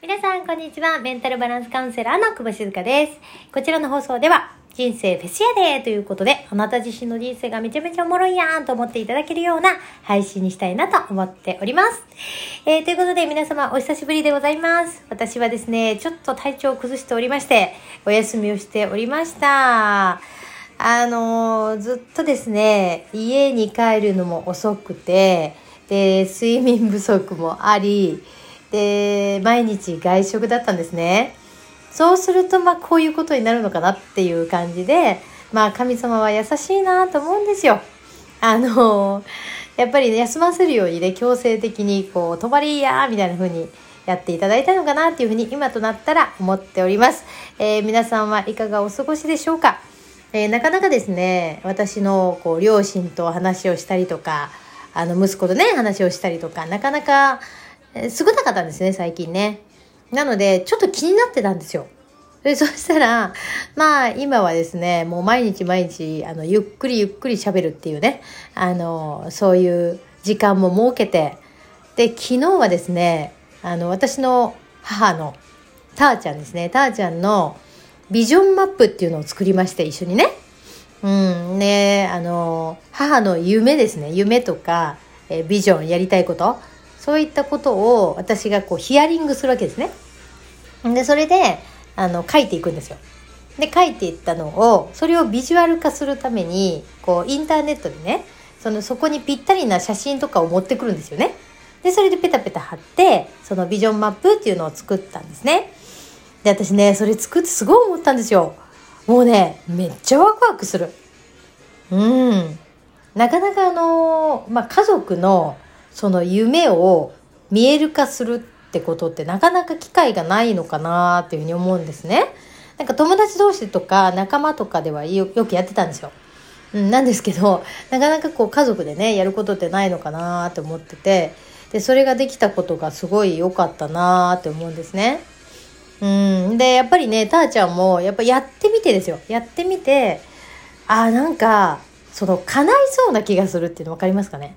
皆さん、こんにちは。メンタルバランスカウンセラーの久保静香です。こちらの放送では、人生フェスやでということで、あなた自身の人生がめちゃめちゃおもろいやんと思っていただけるような配信にしたいなと思っております。えー、ということで皆様お久しぶりでございます。私はですね、ちょっと体調を崩しておりまして、お休みをしておりました。あのーずっとですね、家に帰るのも遅くて、で、睡眠不足もあり、で、毎日外食だったんですね。そうすると、まあ、こういうことになるのかなっていう感じで、まあ、神様は優しいなと思うんですよ。あのやっぱりね、休ませるようにね、強制的に、こう、泊まりやみたいな風にやっていただいたのかなっていうふうに、今となったら思っております。えー皆さんはいかがお過ごしでしょうか？えーなかなかですね、私のこう両親と話をしたりとか、あの息子とね、話をしたりとか、なかなか、えー少なかったんですね、最近ね。なので、ちょっと気になってたんですよ。でそしたら、まあ、今はですね、もう毎日毎日、あの、ゆっくりゆっくり喋るっていうね、あの、そういう時間も設けて、で、昨日はですね、あの、私の母の、たーちゃんですね、たーちゃんのビジョンマップっていうのを作りまして、一緒にね。うん、ね、あの、母の夢ですね、夢とか、えビジョン、やりたいこと、そういったことを私がこうヒアリングするわけですね。で、それで、あの、書いていくんですよ。で、書いていったのを、それをビジュアル化するために、こう、インターネットでね、その、そこにぴったりな写真とかを持ってくるんですよね。で、それでペタペタ貼って、そのビジョンマップっていうのを作ったんですね。で、私ね、それ作ってすごい思ったんですよ。もうね、めっちゃワクワクする。うん。なかなかあの、まあ、家族のその夢を見える化するってことってなかなか機会がないのかなっていうふうに思うんですね。なんか友達同士とか仲間とかではよくやってたんですよ。うん、なんですけど、なかなかこう家族でね、やることってないのかなって思ってて、で、それができたことがすごい良かったなって思うんですね。うん。で、やっぱりね、たーちゃんも、やっぱやってみてですよ。やってみて、あーなんか、その、叶いそうな気がするっていうの分かりますかね？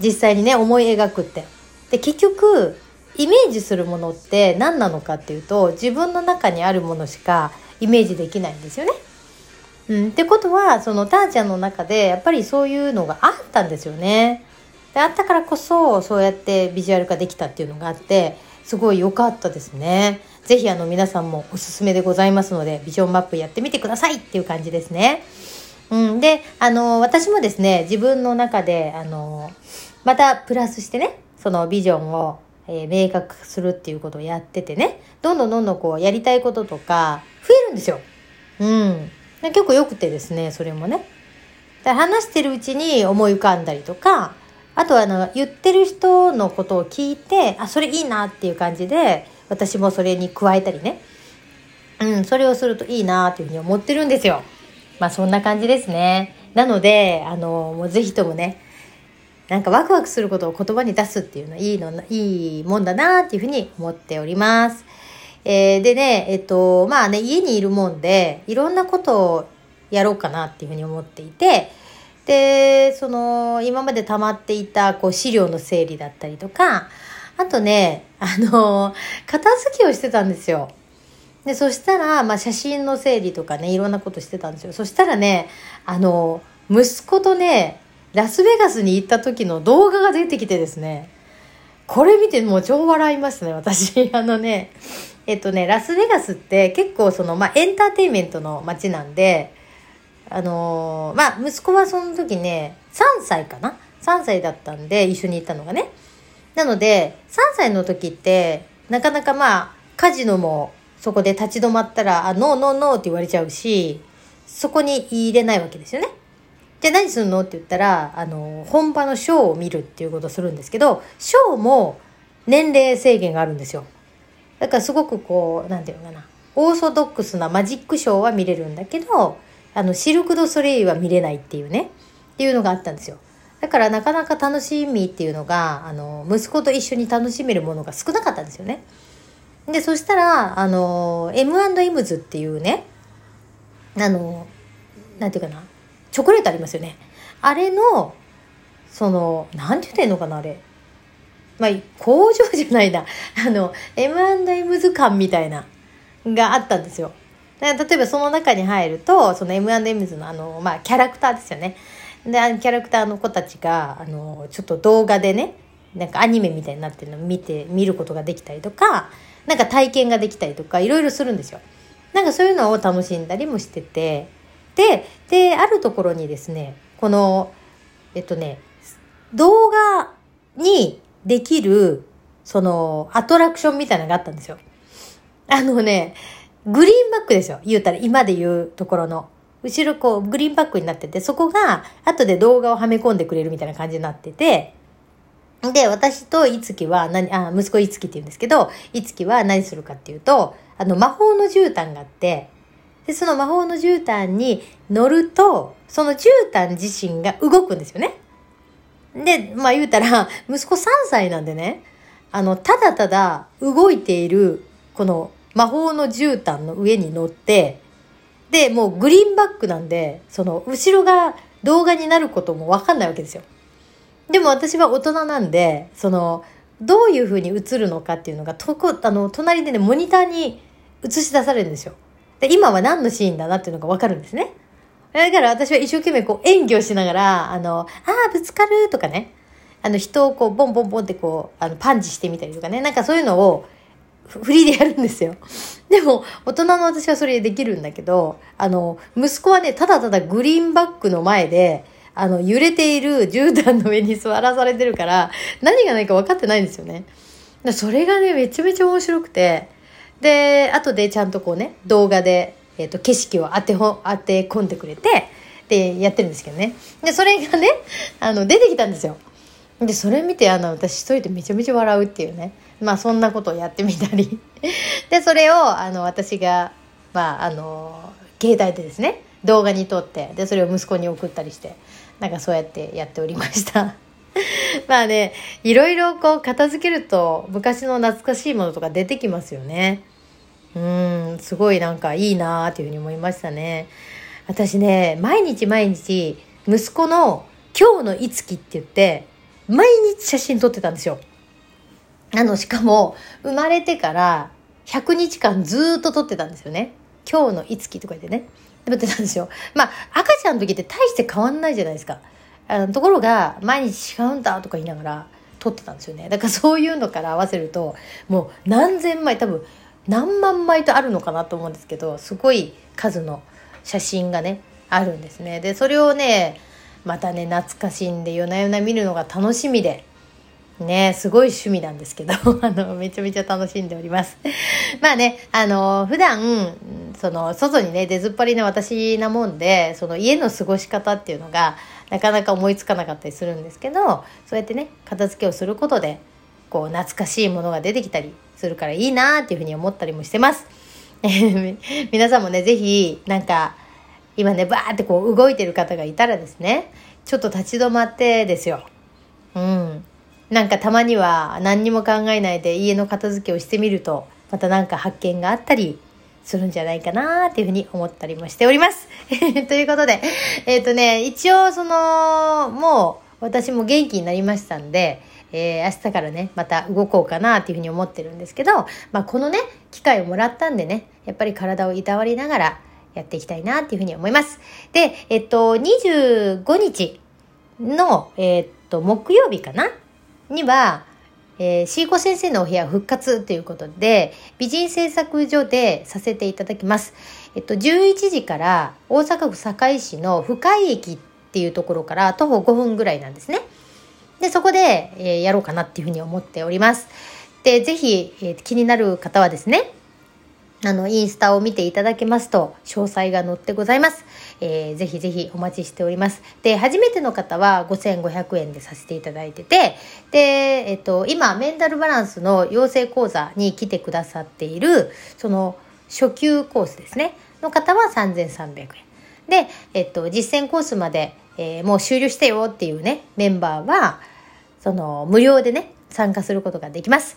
実際にね、思い描くって。で、結局、イメージするものって何なのかっていうと、自分の中にあるものしかイメージできないんですよね。うん、ってことは、その、たーちゃんの中で、やっぱりそういうのがあったんですよね。で、あったからこそ、そうやってビジュアル化できたっていうのがあって、すごい良かったですね。ぜひ、あの、皆さんもおすすめでございますので、ビジョンマップやってみてくださいっていう感じですね。うん、で、あの、私もですね、自分の中で、あの、またプラスしてね、そのビジョンを、えー明確するっていうことをやっててね、どんどんどんどんこう、やりたいこととか、増えるんですよ。うん。結構良くてですね、それもね。だ話してるうちに思い浮かんだりとか、あとはあの、言ってる人のことを聞いて、あ、それいいなっていう感じで、私もそれに加えたりね。うん、それをするといいなっていうふうに思ってるんですよ。まあそんな感じですね。なので、あの、もうぜひともね、なんかワクワクすることを言葉に出すっていうのはいいの、いいもんだなっていうふうに思っております。えーでね、えっと、まあね、家にいるもんで、いろんなことをやろうかなっていうふうに思っていて、で、その、今まで溜まっていた、こう、資料の整理だったりとか、あとね、あの、片付けをしてたんですよ。で、そしたら、まあ、写真の整理とかね、いろんなことしてたんですよ。そしたらね、あの、息子とね、ラスベガスに行った時の動画が出てきてですね、これ見てもう超笑いましたね、私。あのね、えっとね、ラスベガスって結構その、まあ、エンターテインメントの街なんで、あのーまあ、息子はその時ね、3歳かな ?3 歳だったんで、一緒に行ったのがね。なので、3歳の時って、なかなかまあ、カジノもそこで立ち止まったら、あ、ノーノーノーって言われちゃうし、そこに入れないわけですよね。じゃあ何するの？って言ったら、あの、本場のショーを見るっていうことをするんですけど、ショーも年齢制限があるんですよ。だからすごくこう、なんていうのかな。オーソドックスなマジックショーは見れるんだけど、あの、シルク・ド・ソレイユは見れないっていうね、っていうのがあったんですよ。だからなかなか楽しみっていうのが、あの、息子と一緒に楽しめるものが少なかったんですよね。で、そしたら、あの、M&M ズっていうね、あの、なんていうかな、チョコレートありますよね。あれの、その、なんて言ったらいいのかな、あれ。まあ、工場じゃないな。あの、M&M 図鑑みたいな、があったんですよ。例えばその中に入ると、その M&M ズのあの、まあ、キャラクターですよね。で、あのキャラクターの子たちが、あの、ちょっと動画でね、なんかアニメみたいになってるのを見て、見ることができたりとか、なんか体験ができたりとか、いろいろするんですよ。なんかそういうのを楽しんだりもしてて、で、で、あるところにですね、この、えっとね、動画にできる、その、アトラクションみたいなのがあったんですよ。あのね、グリーンバックですよ。言うたら、今で言うところの。後ろこう、グリーンバックになってて、そこが、後で動画をはめ込んでくれるみたいな感じになってて、で、私といつきは何、あ、息子いつきって言うんですけど、いつきは何するかっていうと、あの、魔法の絨毯があって、で、その魔法の絨毯に乗ると、その絨毯自身が動くんですよね。で、まあ言うたら、息子3歳なんでね、あの、ただただ動いている、この魔法の絨毯の上に乗って、で、もうグリーンバックなんで、その、後ろが動画になることもわかんないわけですよ。でも私は大人なんで、その、どういう風に映るのかっていうのが、とこ、あの、隣でね、モニターに映し出されるんですよ。で、今は何のシーンだなっていうのがわかるんですね。だから私は一生懸命こう演技をしながら、あの、ああ、ぶつかるとかね。あの、人をこう、ボンボンボンってこう、あの、パンチしてみたりとかね。なんかそういうのを、フリーでやるんですよ。でも、大人の私はそれできるんだけど、あの、息子はね、ただただグリーンバックの前で、あの、揺れている絨毯の上に座らされてるから、何が何か分かってないんですよね。それがね、めちゃめちゃ面白くて、で、後でちゃんとこうね、動画で、えっ、ー、と、景色を当てほ、当て込んでくれて、で、やってるんですけどね。で、それがね、あの、出てきたんですよ。で、それ見て、あの、私一人でめちゃめちゃ笑うっていうね。まあ、そんなことをやってみたり。で、それを、あの、私が、まあ、あの、携帯でですね、動画に撮って、で、それを息子に送ったりして、なんかそうやってやっておりました。まあね、いろいろこう片付けると昔の懐かしいものとか出てきますよね。うん、すごいなんかいいなーっていうふうに思いましたね。私ね、毎日毎日息子の今日のいつきって言って、毎日写真撮ってたんですよ。あの、しかも生まれてから100日間ずっと撮ってたんですよね。今日のいつきとか言ってね。撮ってたんですよ。まあ、赤ちゃんの時って大して変わんないじゃないですか。あのところが、毎日違うんだとか言いながら撮ってたんですよね。だからそういうのから合わせると、もう何千枚、多分何万枚とあるのかなと思うんですけど、すごい数の写真がね、あるんですね。で、それをね、またね、懐かしんで夜な夜な見るのが楽しみで、ね、すごい趣味なんですけど、あの、めちゃめちゃ楽しんでおります。まあね、あの、普段、その、外にね、出ずっぱりな私なもんで、その家の過ごし方っていうのが、なかなか思いつかなかったりするんですけど、そうやってね、片付けをすることで、こう、懐かしいものが出てきたりするからいいなっていうふうに思ったりもしてます。皆さんもね、ぜひ、なんか、今ね、バーってこう動いてる方がいたらですね、ちょっと立ち止まってですよ。うん。なんかたまには何にも考えないで家の片付けをしてみると、また何か発見があったりするんじゃないかなっていうふうに思ったりもしております。ということで、えっ、ー、とね、一応その、もう私も元気になりましたんで、えー、明日からね、また動こうかなっていうふうに思ってるんですけど、まあこのね、機会をもらったんでね、やっぱり体をいたわりながらやっていきたいなっていうふうに思います。で、えっと、25日の、えっと、木曜日かなには、えー、シーコ先生のお部屋復活ということで、美人製作所でさせていただきます。えっと、11時から大阪府堺市の深井駅っていうところから徒歩5分ぐらいなんですね。で、そこで、えー、やろうかなっていうふうに思っております。で、ぜひ、えー、気になる方はですね、あの、インスタを見ていただけますと、詳細が載ってございます。えー、ぜひぜひお待ちしております。で、初めての方は5500円でさせていただいてて、で、えっと、今、メンタルバランスの養成講座に来てくださっている、その、初級コースですね、の方は3300円。で、えっと、実践コースまで、えー、もう終了したよっていうね、メンバーは、その、無料でね、参加することができます。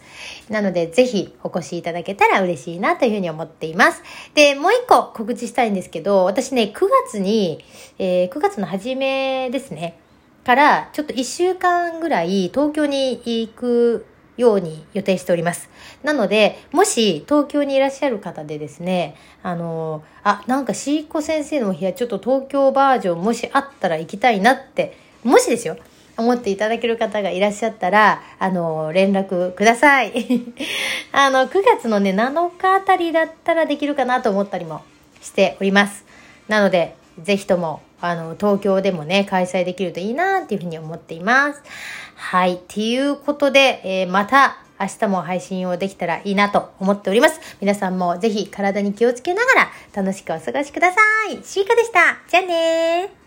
なので、ぜひお越しいただけたら嬉しいなというふうに思っています。で、もう一個告知したいんですけど、私ね、9月に、えー、9月の初めですね、からちょっと1週間ぐらい東京に行くように予定しております。なので、もし東京にいらっしゃる方でですね、あの、あ、なんかシーコ先生のお部屋ちょっと東京バージョンもしあったら行きたいなって、もしですよ、思っていただける方がいらっしゃったら、あの、連絡ください。あの、9月のね、7日あたりだったらできるかなと思ったりもしております。なので、ぜひとも、あの、東京でもね、開催できるといいなっていうふうに思っています。はい。っていうことで、えー、また明日も配信をできたらいいなと思っております。皆さんもぜひ体に気をつけながら楽しくお過ごしください。シーカでした。じゃあねー。